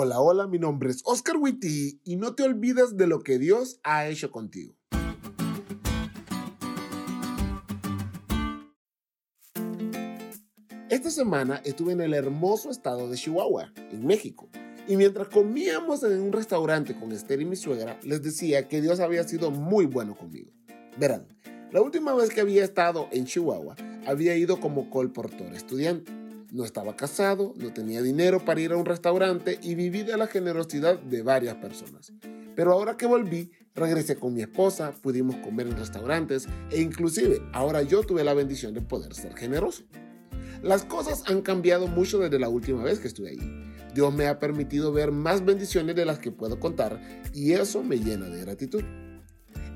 Hola, hola, mi nombre es Oscar Witty y no te olvides de lo que Dios ha hecho contigo. Esta semana estuve en el hermoso estado de Chihuahua, en México, y mientras comíamos en un restaurante con Esther y mi suegra, les decía que Dios había sido muy bueno conmigo. Verán, la última vez que había estado en Chihuahua, había ido como colportor estudiante. No estaba casado, no tenía dinero para ir a un restaurante y viví de la generosidad de varias personas. Pero ahora que volví, regresé con mi esposa, pudimos comer en restaurantes e inclusive ahora yo tuve la bendición de poder ser generoso. Las cosas han cambiado mucho desde la última vez que estuve ahí. Dios me ha permitido ver más bendiciones de las que puedo contar y eso me llena de gratitud.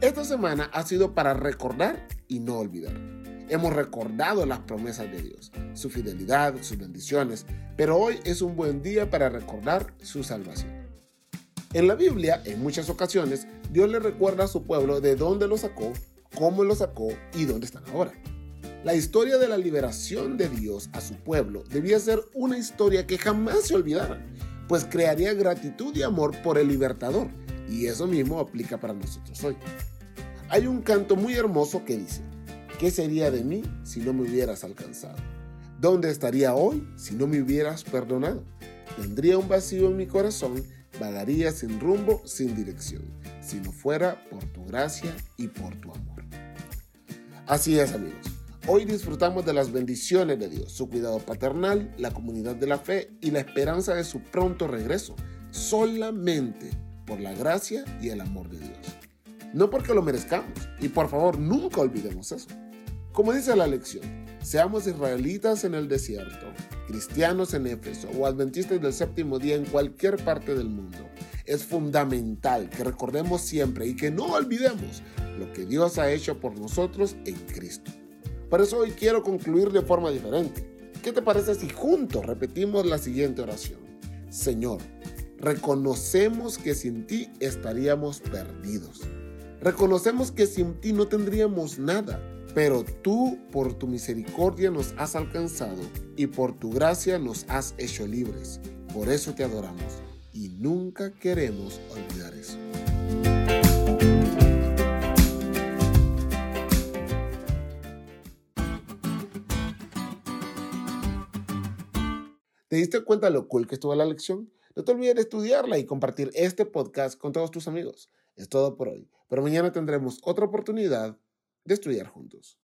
Esta semana ha sido para recordar y no olvidar. Hemos recordado las promesas de Dios, su fidelidad, sus bendiciones, pero hoy es un buen día para recordar su salvación. En la Biblia, en muchas ocasiones, Dios le recuerda a su pueblo de dónde lo sacó, cómo lo sacó y dónde están ahora. La historia de la liberación de Dios a su pueblo debía ser una historia que jamás se olvidara, pues crearía gratitud y amor por el libertador, y eso mismo aplica para nosotros hoy. Hay un canto muy hermoso que dice, ¿qué sería de mí si no me hubieras alcanzado? ¿Dónde estaría hoy si no me hubieras perdonado? Tendría un vacío en mi corazón, vagaría sin rumbo, sin dirección, si no fuera por tu gracia y por tu amor. Así es amigos, hoy disfrutamos de las bendiciones de Dios, su cuidado paternal, la comunidad de la fe y la esperanza de su pronto regreso, solamente por la gracia y el amor de Dios no porque lo merezcamos. Y por favor, nunca olvidemos eso. Como dice la lección, seamos israelitas en el desierto, cristianos en Éfeso o adventistas del séptimo día en cualquier parte del mundo. Es fundamental que recordemos siempre y que no olvidemos lo que Dios ha hecho por nosotros en Cristo. Por eso hoy quiero concluir de forma diferente. ¿Qué te parece si juntos repetimos la siguiente oración? Señor, reconocemos que sin ti estaríamos perdidos Reconocemos que sin ti no tendríamos nada, pero tú por tu misericordia nos has alcanzado y por tu gracia nos has hecho libres. Por eso te adoramos y nunca queremos olvidar eso. ¿Te diste cuenta lo cool que estuvo la lección? No te olvides de estudiarla y compartir este podcast con todos tus amigos. Es todo por hoy, pero mañana tendremos otra oportunidad de estudiar juntos.